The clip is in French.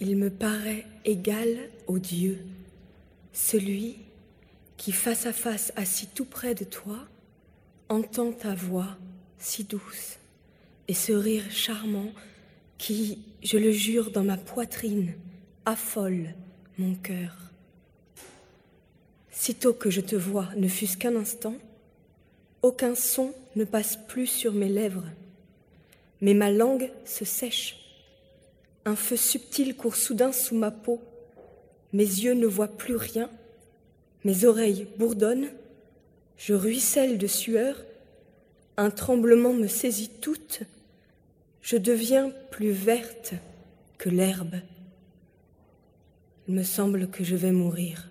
il me paraît égal au Dieu, celui qui, face à face, assis tout près de toi, entend ta voix si douce et ce rire charmant qui, je le jure, dans ma poitrine, affole mon cœur. Sitôt que je te vois, ne fût-ce qu'un instant, aucun son ne passe plus sur mes lèvres, mais ma langue se sèche. Un feu subtil court soudain sous ma peau, mes yeux ne voient plus rien, mes oreilles bourdonnent, je ruisselle de sueur, un tremblement me saisit toute, je deviens plus verte que l'herbe. Il me semble que je vais mourir.